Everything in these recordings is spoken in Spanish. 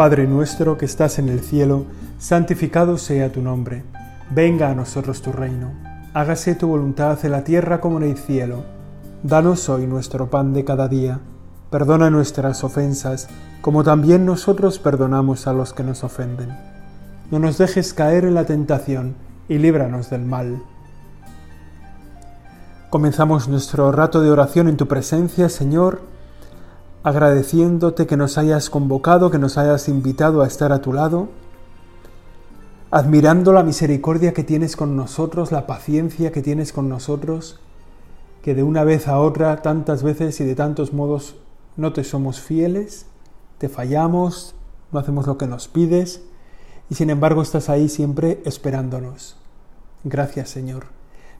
Padre nuestro que estás en el cielo, santificado sea tu nombre. Venga a nosotros tu reino. Hágase tu voluntad en la tierra como en el cielo. Danos hoy nuestro pan de cada día. Perdona nuestras ofensas, como también nosotros perdonamos a los que nos ofenden. No nos dejes caer en la tentación y líbranos del mal. Comenzamos nuestro rato de oración en tu presencia, Señor, agradeciéndote que nos hayas convocado, que nos hayas invitado a estar a tu lado, admirando la misericordia que tienes con nosotros, la paciencia que tienes con nosotros, que de una vez a otra, tantas veces y de tantos modos, no te somos fieles, te fallamos, no hacemos lo que nos pides, y sin embargo estás ahí siempre esperándonos. Gracias Señor,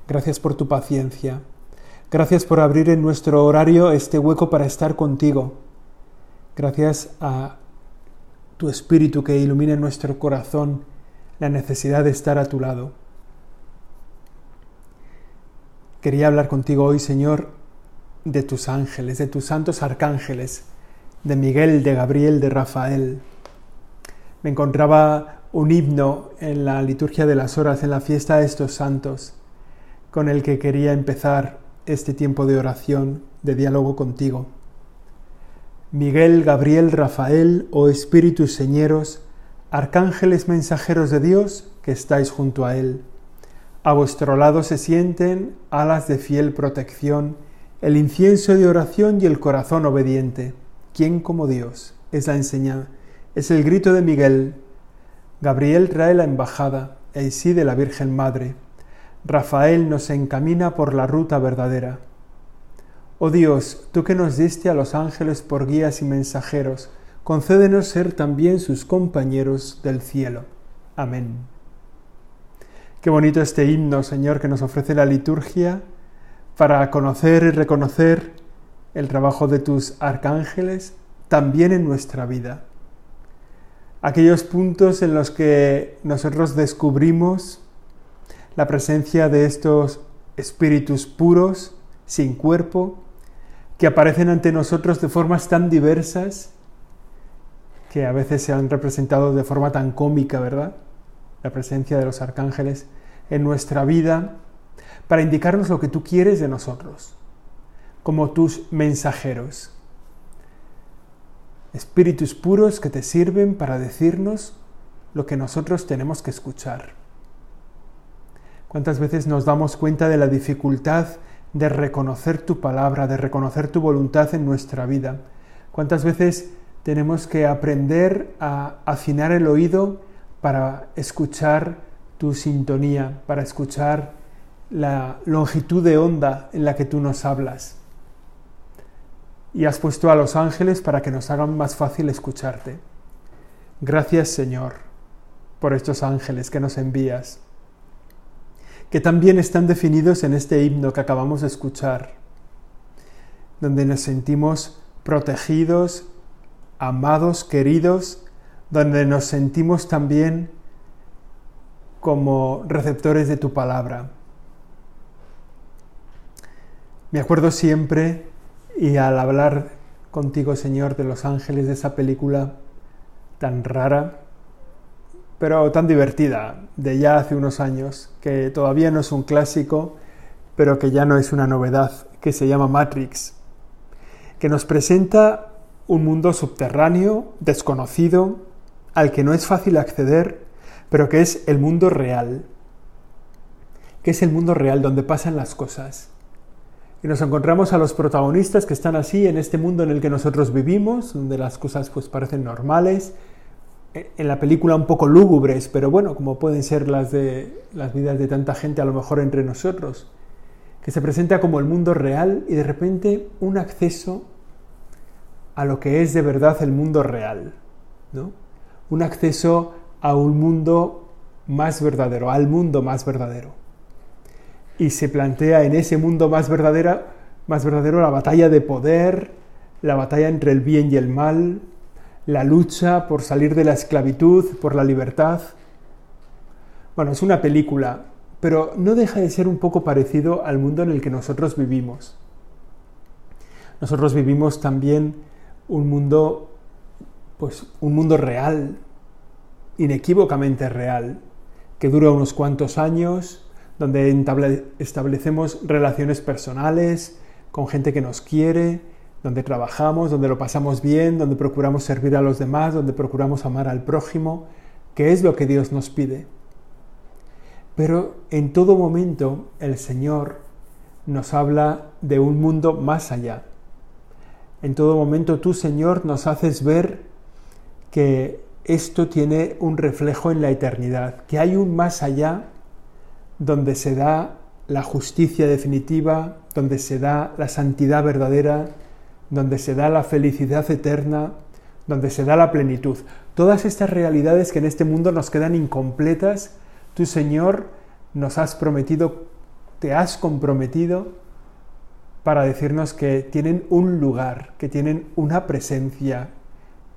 gracias por tu paciencia, Gracias por abrir en nuestro horario este hueco para estar contigo. Gracias a tu Espíritu que ilumina en nuestro corazón la necesidad de estar a tu lado. Quería hablar contigo hoy, Señor, de tus ángeles, de tus santos arcángeles, de Miguel, de Gabriel, de Rafael. Me encontraba un himno en la liturgia de las horas, en la fiesta de estos santos, con el que quería empezar este tiempo de oración, de diálogo contigo. Miguel, Gabriel, Rafael, oh espíritus señeros, arcángeles mensajeros de Dios que estáis junto a Él. A vuestro lado se sienten alas de fiel protección, el incienso de oración y el corazón obediente. ¿Quién como Dios? Es la enseñanza, es el grito de Miguel. Gabriel trae la embajada, el sí de la Virgen Madre. Rafael nos encamina por la ruta verdadera. Oh Dios, tú que nos diste a los ángeles por guías y mensajeros, concédenos ser también sus compañeros del cielo. Amén. Qué bonito este himno, Señor, que nos ofrece la liturgia para conocer y reconocer el trabajo de tus arcángeles también en nuestra vida. Aquellos puntos en los que nosotros descubrimos la presencia de estos espíritus puros, sin cuerpo, que aparecen ante nosotros de formas tan diversas que a veces se han representado de forma tan cómica, ¿verdad? La presencia de los arcángeles en nuestra vida para indicarnos lo que tú quieres de nosotros, como tus mensajeros. Espíritus puros que te sirven para decirnos lo que nosotros tenemos que escuchar. ¿Cuántas veces nos damos cuenta de la dificultad de reconocer tu palabra, de reconocer tu voluntad en nuestra vida? ¿Cuántas veces tenemos que aprender a afinar el oído para escuchar tu sintonía, para escuchar la longitud de onda en la que tú nos hablas? Y has puesto a los ángeles para que nos hagan más fácil escucharte. Gracias Señor por estos ángeles que nos envías que también están definidos en este himno que acabamos de escuchar, donde nos sentimos protegidos, amados, queridos, donde nos sentimos también como receptores de tu palabra. Me acuerdo siempre, y al hablar contigo, Señor, de los ángeles de esa película tan rara, pero tan divertida, de ya hace unos años, que todavía no es un clásico, pero que ya no es una novedad, que se llama Matrix, que nos presenta un mundo subterráneo, desconocido, al que no es fácil acceder, pero que es el mundo real, que es el mundo real donde pasan las cosas. Y nos encontramos a los protagonistas que están así en este mundo en el que nosotros vivimos, donde las cosas pues parecen normales, en la película un poco lúgubres, pero bueno, como pueden ser las de las vidas de tanta gente a lo mejor entre nosotros, que se presenta como el mundo real y de repente un acceso a lo que es de verdad el mundo real, ¿no? Un acceso a un mundo más verdadero, al mundo más verdadero. Y se plantea en ese mundo más verdadero, más verdadero la batalla de poder, la batalla entre el bien y el mal, la lucha por salir de la esclavitud, por la libertad. Bueno, es una película, pero no deja de ser un poco parecido al mundo en el que nosotros vivimos. Nosotros vivimos también un mundo pues un mundo real, inequívocamente real, que dura unos cuantos años, donde establecemos relaciones personales con gente que nos quiere, donde trabajamos, donde lo pasamos bien, donde procuramos servir a los demás, donde procuramos amar al prójimo, que es lo que Dios nos pide. Pero en todo momento el Señor nos habla de un mundo más allá. En todo momento tú, Señor, nos haces ver que esto tiene un reflejo en la eternidad, que hay un más allá donde se da la justicia definitiva, donde se da la santidad verdadera, donde se da la felicidad eterna, donde se da la plenitud. Todas estas realidades que en este mundo nos quedan incompletas, tú Señor nos has prometido, te has comprometido para decirnos que tienen un lugar, que tienen una presencia,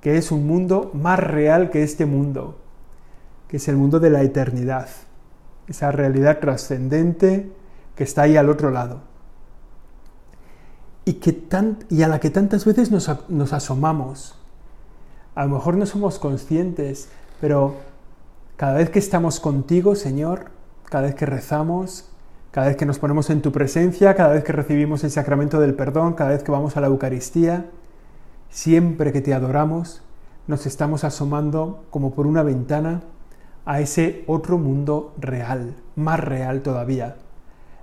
que es un mundo más real que este mundo, que es el mundo de la eternidad, esa realidad trascendente que está ahí al otro lado. Y, que y a la que tantas veces nos, nos asomamos. A lo mejor no somos conscientes, pero cada vez que estamos contigo, Señor, cada vez que rezamos, cada vez que nos ponemos en tu presencia, cada vez que recibimos el sacramento del perdón, cada vez que vamos a la Eucaristía, Siempre que te adoramos, nos estamos asomando como por una ventana a ese otro mundo real, más real todavía.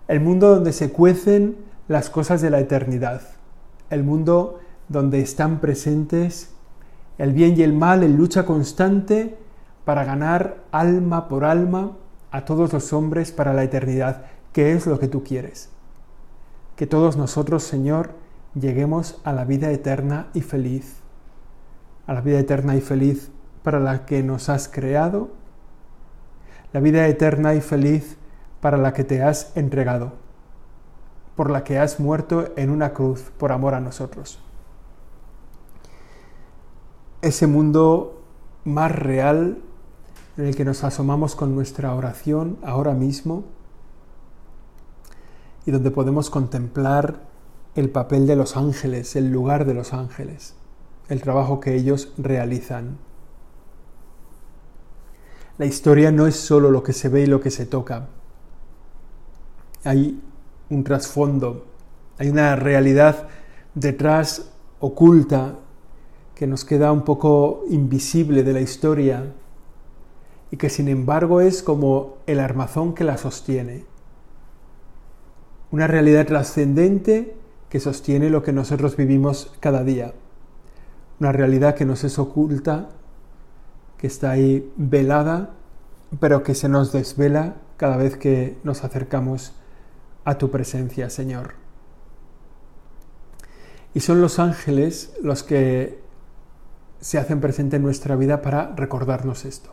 El mundo donde se cuecen las cosas de la eternidad. El mundo donde están presentes el bien y el mal en lucha constante para ganar alma por alma a todos los hombres para la eternidad, que es lo que tú quieres. Que todos nosotros, Señor, lleguemos a la vida eterna y feliz, a la vida eterna y feliz para la que nos has creado, la vida eterna y feliz para la que te has entregado, por la que has muerto en una cruz por amor a nosotros. Ese mundo más real en el que nos asomamos con nuestra oración ahora mismo y donde podemos contemplar el papel de los ángeles, el lugar de los ángeles, el trabajo que ellos realizan. La historia no es solo lo que se ve y lo que se toca. Hay un trasfondo, hay una realidad detrás oculta que nos queda un poco invisible de la historia y que sin embargo es como el armazón que la sostiene. Una realidad trascendente que sostiene lo que nosotros vivimos cada día. Una realidad que nos es oculta, que está ahí velada, pero que se nos desvela cada vez que nos acercamos a tu presencia, Señor. Y son los ángeles los que se hacen presente en nuestra vida para recordarnos esto.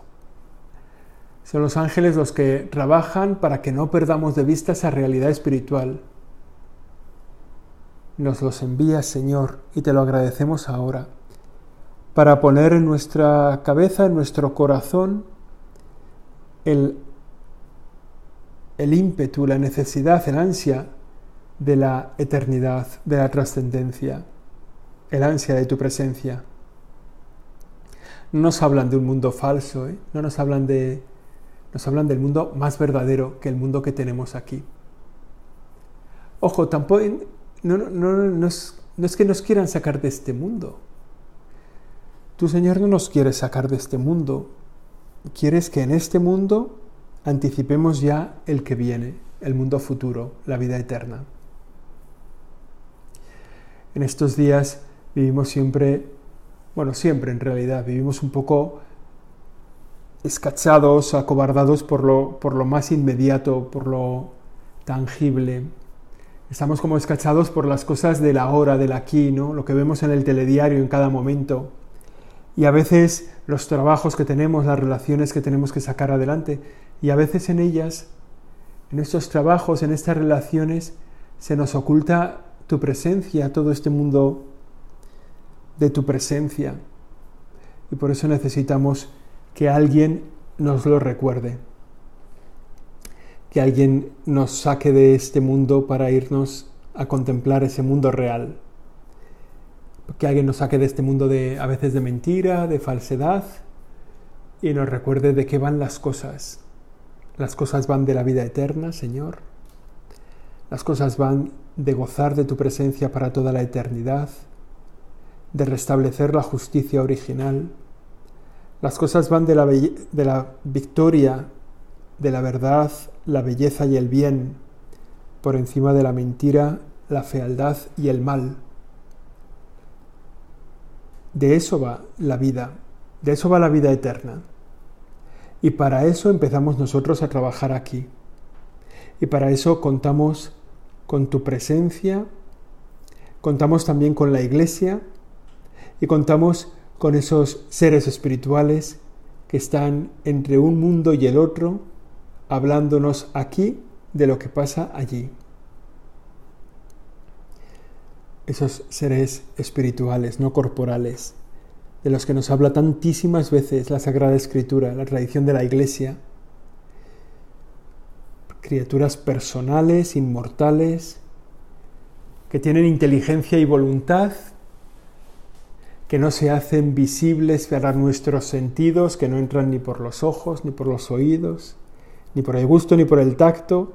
Son los ángeles los que trabajan para que no perdamos de vista esa realidad espiritual, nos los envías, Señor, y te lo agradecemos ahora, para poner en nuestra cabeza, en nuestro corazón, el, el ímpetu, la necesidad, el ansia de la eternidad, de la trascendencia, el ansia de tu presencia. No nos hablan de un mundo falso, ¿eh? no nos hablan de nos hablan del mundo más verdadero que el mundo que tenemos aquí. Ojo, tampoco no, no, no, es, no es que nos quieran sacar de este mundo. Tu Señor no nos quiere sacar de este mundo. Quieres que en este mundo anticipemos ya el que viene, el mundo futuro, la vida eterna. En estos días vivimos siempre, bueno, siempre en realidad, vivimos un poco escachados, acobardados por lo, por lo más inmediato, por lo tangible, Estamos como escachados por las cosas de la hora, del aquí, ¿no? Lo que vemos en el telediario en cada momento. Y a veces los trabajos que tenemos, las relaciones que tenemos que sacar adelante. Y a veces en ellas, en estos trabajos, en estas relaciones, se nos oculta tu presencia, todo este mundo de tu presencia. Y por eso necesitamos que alguien nos lo recuerde que alguien nos saque de este mundo para irnos a contemplar ese mundo real. que alguien nos saque de este mundo de a veces de mentira, de falsedad y nos recuerde de qué van las cosas. Las cosas van de la vida eterna, Señor. Las cosas van de gozar de tu presencia para toda la eternidad, de restablecer la justicia original. Las cosas van de la, victoria, de la verdad, la belleza y el bien, por encima de la mentira, la fealdad y el mal. De eso va la vida, de eso va la vida eterna. Y para eso empezamos nosotros a trabajar aquí. Y para eso contamos con tu presencia, contamos también con la iglesia y contamos con esos seres espirituales que están entre un mundo y el otro, hablándonos aquí de lo que pasa allí. Esos seres espirituales, no corporales, de los que nos habla tantísimas veces la Sagrada Escritura, la tradición de la Iglesia, criaturas personales, inmortales, que tienen inteligencia y voluntad, que no se hacen visibles para nuestros sentidos, que no entran ni por los ojos, ni por los oídos, ni por el gusto, ni por el tacto,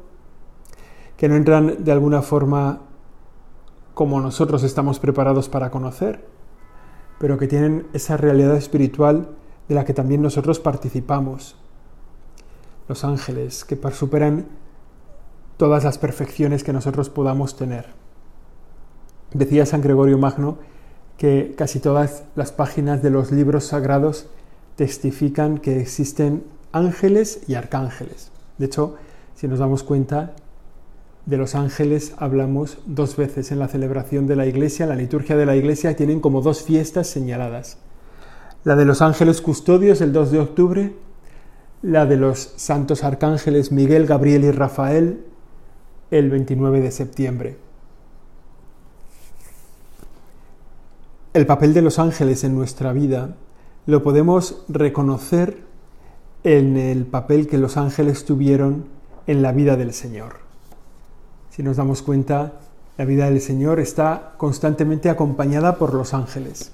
que no entran de alguna forma como nosotros estamos preparados para conocer, pero que tienen esa realidad espiritual de la que también nosotros participamos. Los ángeles que superan todas las perfecciones que nosotros podamos tener. Decía San Gregorio Magno que casi todas las páginas de los libros sagrados testifican que existen ángeles y arcángeles. De hecho, si nos damos cuenta, de los ángeles hablamos dos veces en la celebración de la iglesia, la liturgia de la iglesia, tienen como dos fiestas señaladas. La de los ángeles custodios el 2 de octubre, la de los santos arcángeles Miguel, Gabriel y Rafael el 29 de septiembre. El papel de los ángeles en nuestra vida lo podemos reconocer en el papel que los ángeles tuvieron en la vida del Señor. Si nos damos cuenta, la vida del Señor está constantemente acompañada por los ángeles.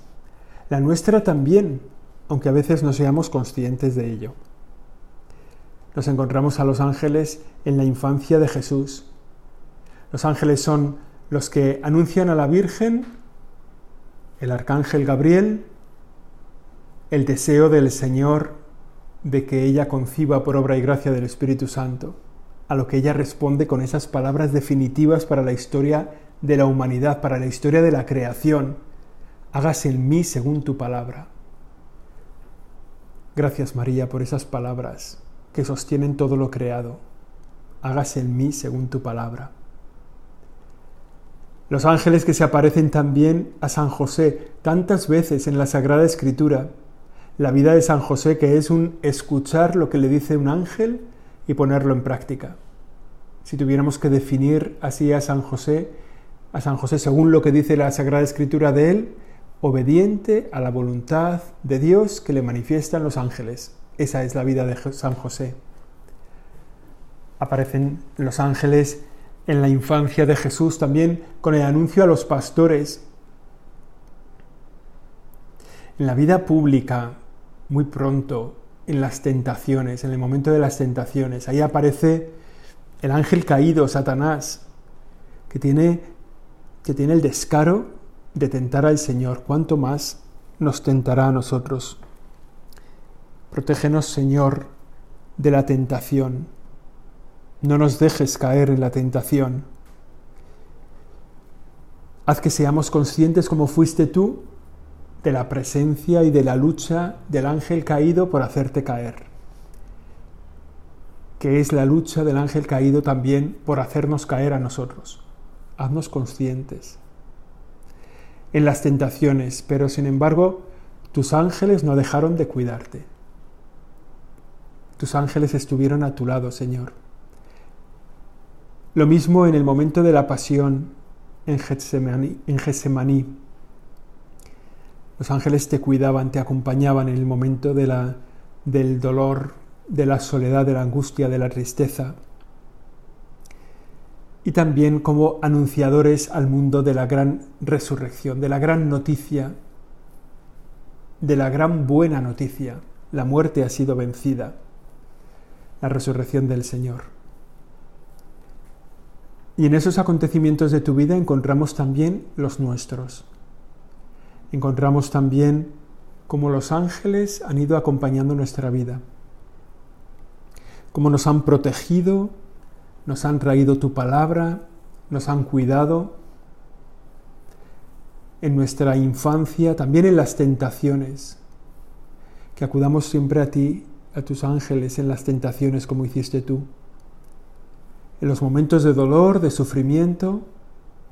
La nuestra también, aunque a veces no seamos conscientes de ello. Nos encontramos a los ángeles en la infancia de Jesús. Los ángeles son los que anuncian a la Virgen, el arcángel Gabriel, el deseo del Señor de que ella conciba por obra y gracia del Espíritu Santo a lo que ella responde con esas palabras definitivas para la historia de la humanidad, para la historia de la creación. Hágase en mí según tu palabra. Gracias María por esas palabras que sostienen todo lo creado. Hágase en mí según tu palabra. Los ángeles que se aparecen también a San José tantas veces en la Sagrada Escritura. La vida de San José que es un escuchar lo que le dice un ángel y ponerlo en práctica. Si tuviéramos que definir así a San José, a San José según lo que dice la Sagrada Escritura de él, obediente a la voluntad de Dios que le manifiestan los ángeles. Esa es la vida de San José. Aparecen los ángeles en la infancia de Jesús también con el anuncio a los pastores. En la vida pública, muy pronto, en las tentaciones, en el momento de las tentaciones. Ahí aparece el ángel caído, Satanás, que tiene, que tiene el descaro de tentar al Señor. ¿Cuánto más nos tentará a nosotros? Protégenos, Señor, de la tentación. No nos dejes caer en la tentación. Haz que seamos conscientes como fuiste tú de la presencia y de la lucha del ángel caído por hacerte caer, que es la lucha del ángel caído también por hacernos caer a nosotros. Haznos conscientes en las tentaciones, pero sin embargo tus ángeles no dejaron de cuidarte. Tus ángeles estuvieron a tu lado, Señor. Lo mismo en el momento de la pasión en Getsemaní. Los ángeles te cuidaban, te acompañaban en el momento del dolor, de la soledad, de la angustia, de la tristeza. y también como anunciadores al mundo de la gran resurrección, de la gran noticia, de la gran buena noticia. La muerte ha sido vencida, la resurrección del Señor. Y en esos acontecimientos de tu vida encontramos también los nuestros. Encontramos también cómo los ángeles han ido acompañando nuestra vida, cómo nos han protegido, nos han traído tu palabra, nos han cuidado en nuestra infancia, también en las tentaciones, que acudamos siempre a ti, a tus ángeles en las tentaciones como hiciste tú, en los momentos de dolor, de sufrimiento, en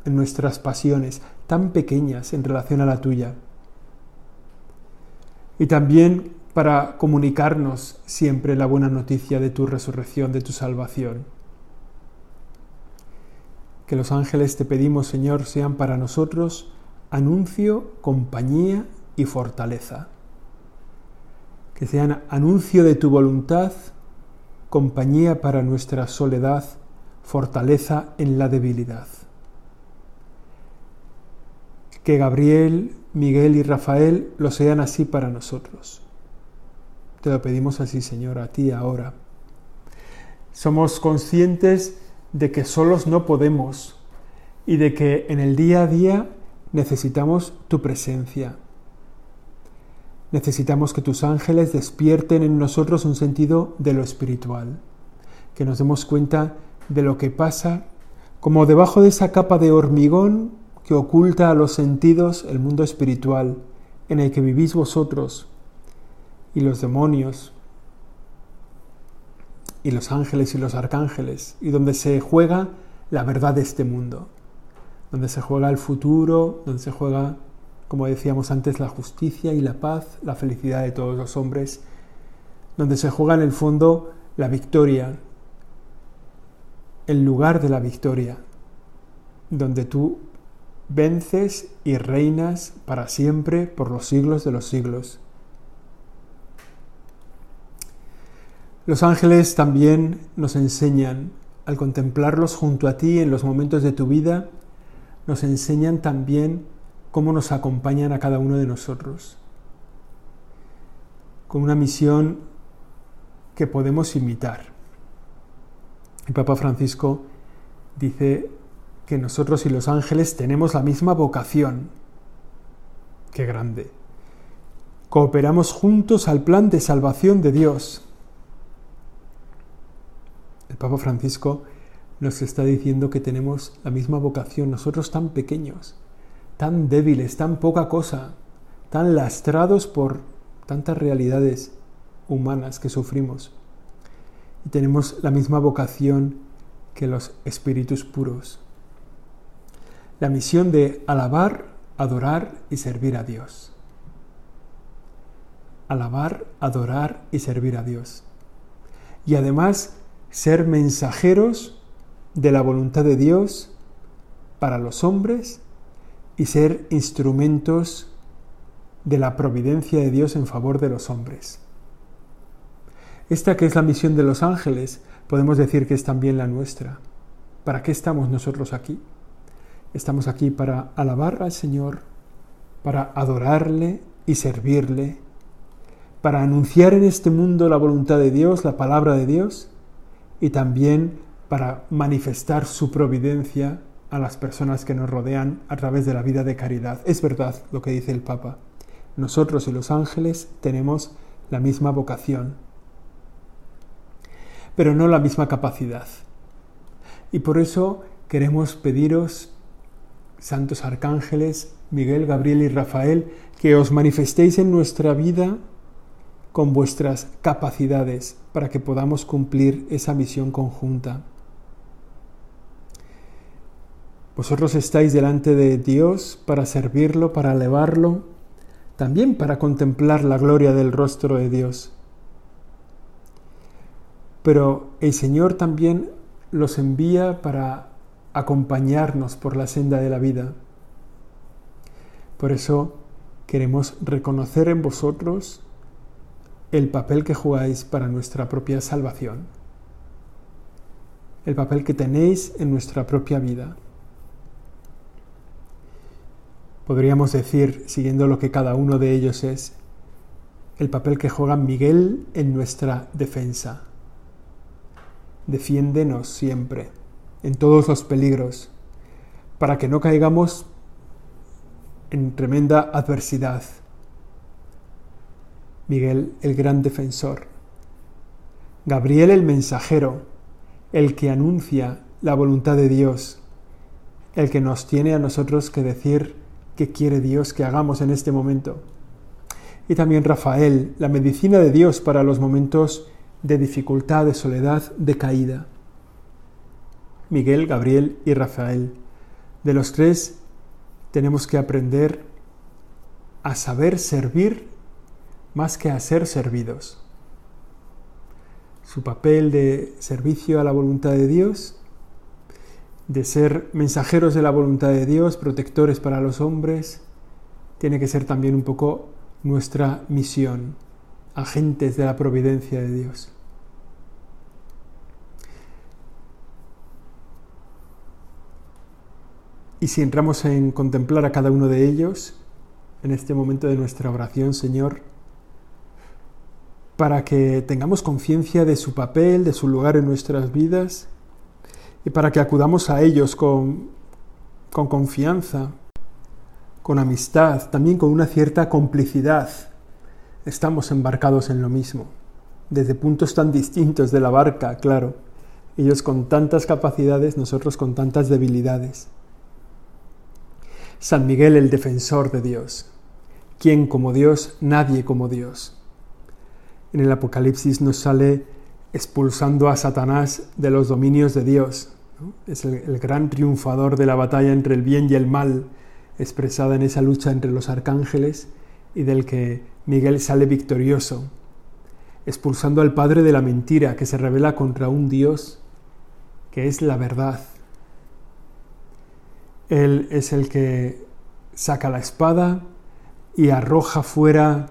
nuestras pasiones tan pequeñas en relación a la tuya. Y también para comunicarnos siempre la buena noticia de tu resurrección, de tu salvación. Que los ángeles te pedimos, Señor, sean para nosotros anuncio, compañía y fortaleza. Que sean anuncio de tu voluntad, compañía para nuestra soledad, fortaleza en la debilidad. Que Gabriel, Miguel y Rafael lo sean así para nosotros. Te lo pedimos así, Señor, a ti ahora. Somos conscientes de que solos no podemos y de que en el día a día necesitamos tu presencia. Necesitamos que tus ángeles despierten en nosotros un sentido de lo espiritual, que nos demos cuenta de lo que pasa como debajo de esa capa de hormigón que oculta a los sentidos el mundo espiritual en el que vivís vosotros y los demonios y los ángeles y los arcángeles y donde se juega la verdad de este mundo donde se juega el futuro, donde se juega, como decíamos antes, la justicia y la paz, la felicidad de todos los hombres, donde se juega en el fondo la victoria, el lugar de la victoria, donde tú vences y reinas para siempre por los siglos de los siglos. Los ángeles también nos enseñan, al contemplarlos junto a ti en los momentos de tu vida, nos enseñan también cómo nos acompañan a cada uno de nosotros, con una misión que podemos imitar. El Papa Francisco dice que nosotros y los ángeles tenemos la misma vocación. Qué grande. Cooperamos juntos al plan de salvación de Dios. El Papa Francisco nos está diciendo que tenemos la misma vocación, nosotros tan pequeños, tan débiles, tan poca cosa, tan lastrados por tantas realidades humanas que sufrimos. Y tenemos la misma vocación que los espíritus puros. La misión de alabar, adorar y servir a Dios. Alabar, adorar y servir a Dios. Y además ser mensajeros de la voluntad de Dios para los hombres y ser instrumentos de la providencia de Dios en favor de los hombres. Esta que es la misión de los ángeles, podemos decir que es también la nuestra. ¿Para qué estamos nosotros aquí? Estamos aquí para alabar al Señor, para adorarle y servirle, para anunciar en este mundo la voluntad de Dios, la palabra de Dios, y también para manifestar su providencia a las personas que nos rodean a través de la vida de caridad. Es verdad lo que dice el Papa. Nosotros y los ángeles tenemos la misma vocación, pero no la misma capacidad. Y por eso queremos pediros, santos arcángeles, Miguel, Gabriel y Rafael, que os manifestéis en nuestra vida con vuestras capacidades para que podamos cumplir esa misión conjunta. Vosotros estáis delante de Dios para servirlo, para elevarlo, también para contemplar la gloria del rostro de Dios. Pero el Señor también los envía para acompañarnos por la senda de la vida. Por eso queremos reconocer en vosotros el papel que jugáis para nuestra propia salvación. el papel que tenéis en nuestra propia vida. Podríamos decir, siguiendo lo que cada uno de ellos es, el papel que juega Miguel en nuestra defensa. Defiéndenos siempre, en todos los peligros, para que no caigamos en tremenda adversidad. Miguel, el gran defensor. Gabriel, el mensajero, el que anuncia la voluntad de Dios, el que nos tiene a nosotros que decir qué quiere Dios que hagamos en este momento. Y también Rafael, la medicina de Dios para los momentos de dificultad, de soledad, de caída. Miguel, Gabriel y Rafael. De los tres tenemos que aprender a saber servir más que a ser servidos. Su papel de servicio a la voluntad de Dios de ser mensajeros de la voluntad de Dios, protectores para los hombres, tiene que ser también un poco nuestra misión, agentes de la providencia de Dios. Y si entramos en contemplar a cada uno de ellos, en este momento de nuestra oración, Señor, para que tengamos conciencia de su papel, de su lugar en nuestras vidas, y para que acudamos a ellos con, con confianza, con amistad, también con una cierta complicidad. Estamos embarcados en lo mismo, desde puntos tan distintos de la barca, claro. Ellos con tantas capacidades, nosotros con tantas debilidades. San Miguel el defensor de Dios. ¿Quién como Dios? Nadie como Dios. En el Apocalipsis nos sale expulsando a Satanás de los dominios de Dios. Es el, gran triunfador de la batalla entre el bien y el mal, expresada en esa lucha entre los arcángeles y del que Miguel sale victorioso, expulsando al padre de la mentira que se revela contra un Dios que es la verdad. Él es el que saca la espada y arroja fuera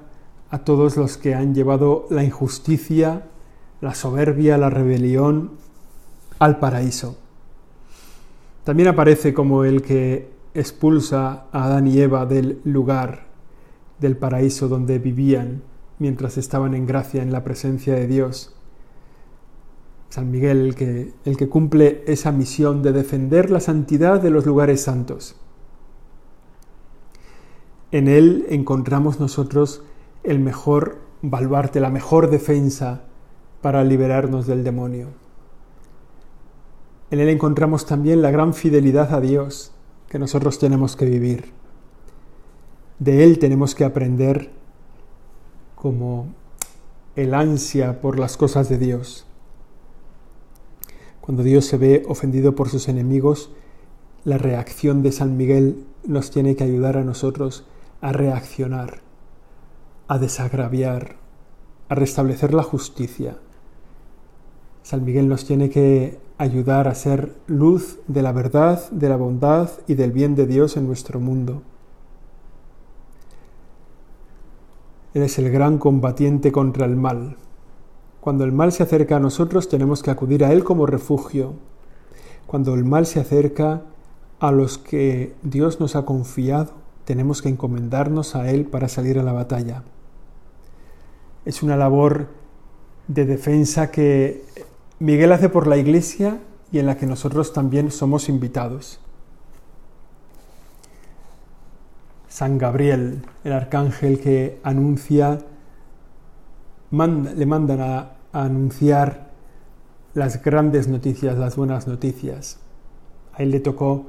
a todos los que han llevado la injusticia, la soberbia, la rebelión al paraíso. También aparece como el que expulsa a Adán y Eva del lugar del paraíso donde vivían mientras estaban en gracia en la presencia de Dios. San Miguel, el que, el que cumple esa misión de defender la santidad de los lugares santos. En él encontramos nosotros el mejor baluarte, la mejor defensa para liberarnos del demonio. En Él encontramos también la gran fidelidad a Dios que nosotros tenemos que vivir. De Él tenemos que aprender como el ansia por las cosas de Dios. Cuando Dios se ve ofendido por sus enemigos, la reacción de San Miguel nos tiene que ayudar a nosotros a reaccionar, a desagraviar, a restablecer la justicia. San Miguel nos tiene que ayudar a ser luz de la verdad, de la bondad y del bien de Dios en nuestro mundo. Él es el gran combatiente contra el mal. Cuando el mal se acerca a nosotros tenemos que acudir a Él como refugio. Cuando el mal se acerca a los que Dios nos ha confiado, tenemos que encomendarnos a Él para salir a la batalla. Es una labor de defensa que Miguel hace por la iglesia y en la que nosotros también somos invitados. San Gabriel, el arcángel que anuncia, le mandan a, anunciar las grandes noticias, las buenas noticias. A él le tocó,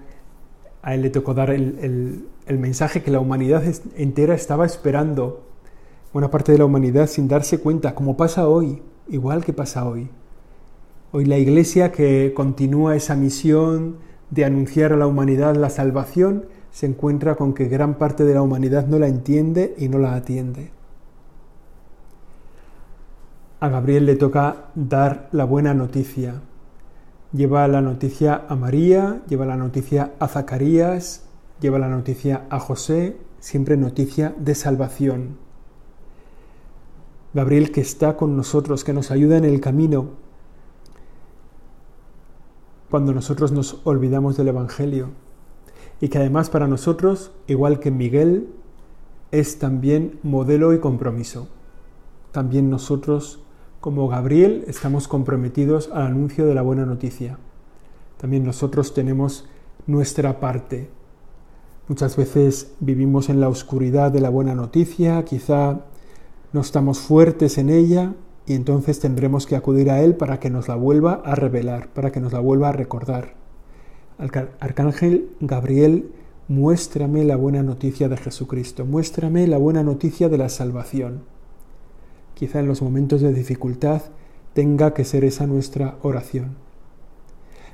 a él le tocó dar el, el mensaje que la humanidad entera estaba esperando, buena parte de la humanidad sin darse cuenta, como pasa hoy, igual que pasa hoy. Hoy la Iglesia que continúa esa misión de anunciar a la humanidad la salvación se encuentra con que gran parte de la humanidad no la entiende y no la atiende. A Gabriel le toca dar la buena noticia. Lleva la noticia a María, lleva la noticia a Zacarías, lleva la noticia a José, siempre noticia de salvación. Gabriel que está con nosotros, que nos ayuda en el camino, cuando nosotros nos olvidamos del Evangelio y que además para nosotros, igual que Miguel, es también modelo y compromiso. También nosotros, como Gabriel, estamos comprometidos al anuncio de la buena noticia. También nosotros tenemos nuestra parte. Muchas veces vivimos en la oscuridad de la buena noticia, quizá no estamos fuertes en ella y entonces tendremos que acudir a Él para que nos la vuelva a revelar, para que nos la vuelva a recordar. Arcángel Gabriel, muéstrame la buena noticia de Jesucristo, muéstrame la buena noticia de la salvación. Quizá en los momentos de dificultad tenga que ser esa nuestra oración.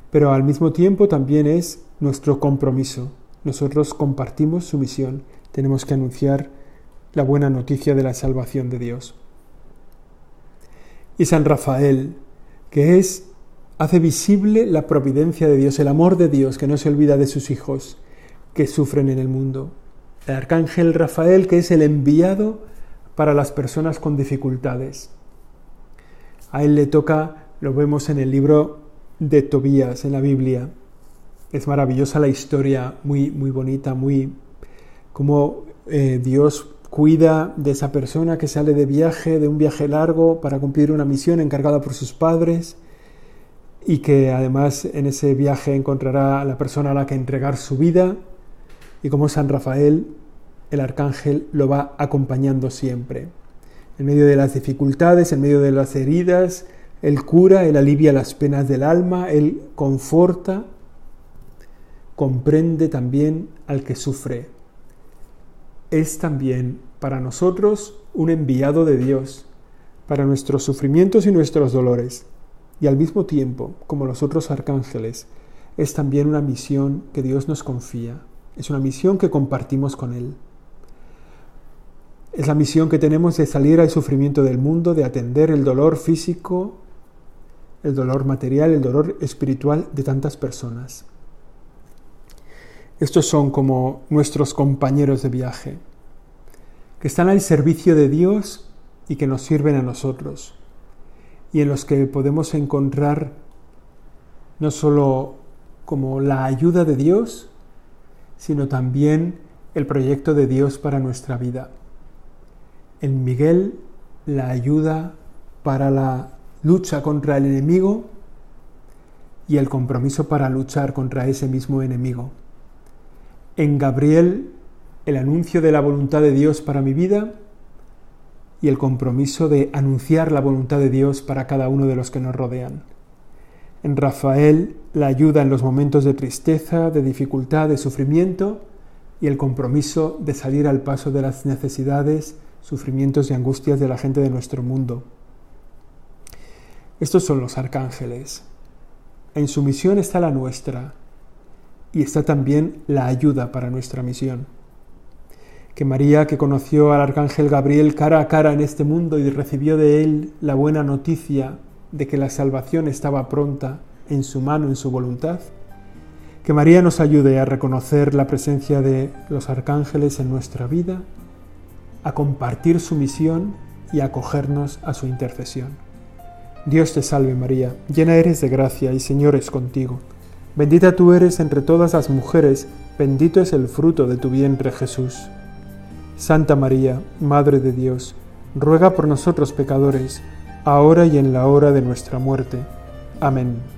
Pero al mismo tiempo también es nuestro compromiso. Nosotros compartimos su misión, tenemos que anunciar la buena noticia de la salvación de Dios. Y San Rafael, que es hace visible la providencia de Dios, el amor de Dios que no se olvida de sus hijos que sufren en el mundo. El arcángel Rafael, que es el enviado para las personas con dificultades. A él le toca, lo vemos en el libro de Tobías, en la Biblia. Es maravillosa la historia, muy, muy bonita, muy como eh, Dios cuida de esa persona que sale de viaje, de un viaje largo, para cumplir una misión encargada por sus padres y que además en ese viaje encontrará a la persona a la que entregar su vida y como San Rafael, el arcángel lo va acompañando siempre. En medio de las dificultades, en medio de las heridas, Él cura, Él alivia las penas del alma, Él conforta, comprende también al que sufre. Es también para nosotros un enviado de Dios, para nuestros sufrimientos y nuestros dolores y al mismo tiempo, como los otros arcángeles, es también una misión que Dios nos confía, es una misión que compartimos con Él. Es la misión que tenemos de salir al sufrimiento del mundo, de atender el dolor físico, el dolor material, el dolor espiritual de tantas personas. Estos son como nuestros compañeros de viaje, que están al servicio de Dios y que nos sirven a nosotros y en los que podemos encontrar no solo como la ayuda de Dios, sino también el proyecto de Dios para nuestra vida. En Miguel, la ayuda para la lucha contra el enemigo y el compromiso para luchar contra ese mismo enemigo. En Gabriel, el anuncio de la voluntad de Dios para mi vida y el compromiso de anunciar la voluntad de Dios para cada uno de los que nos rodean. En Rafael, la ayuda en los momentos de tristeza, de dificultad, de sufrimiento y el compromiso de salir al paso de las necesidades, sufrimientos y angustias de la gente de nuestro mundo. Estos son los arcángeles. En su misión está la nuestra y está también la ayuda para nuestra misión que María, que conoció al arcángel Gabriel cara a cara en este mundo y recibió de él la buena noticia de que la salvación estaba pronta en su mano, en su voluntad, que María nos ayude a reconocer la presencia de los arcángeles en nuestra vida, a compartir su misión y a acogernos a su intercesión. Dios te salve María, llena eres de gracia y Señor es contigo. Bendita tú eres entre todas las mujeres, bendito es el fruto de tu vientre Jesús. Santa María, Madre de Dios, ruega por nosotros pecadores, ahora y en la hora de nuestra muerte. Amén.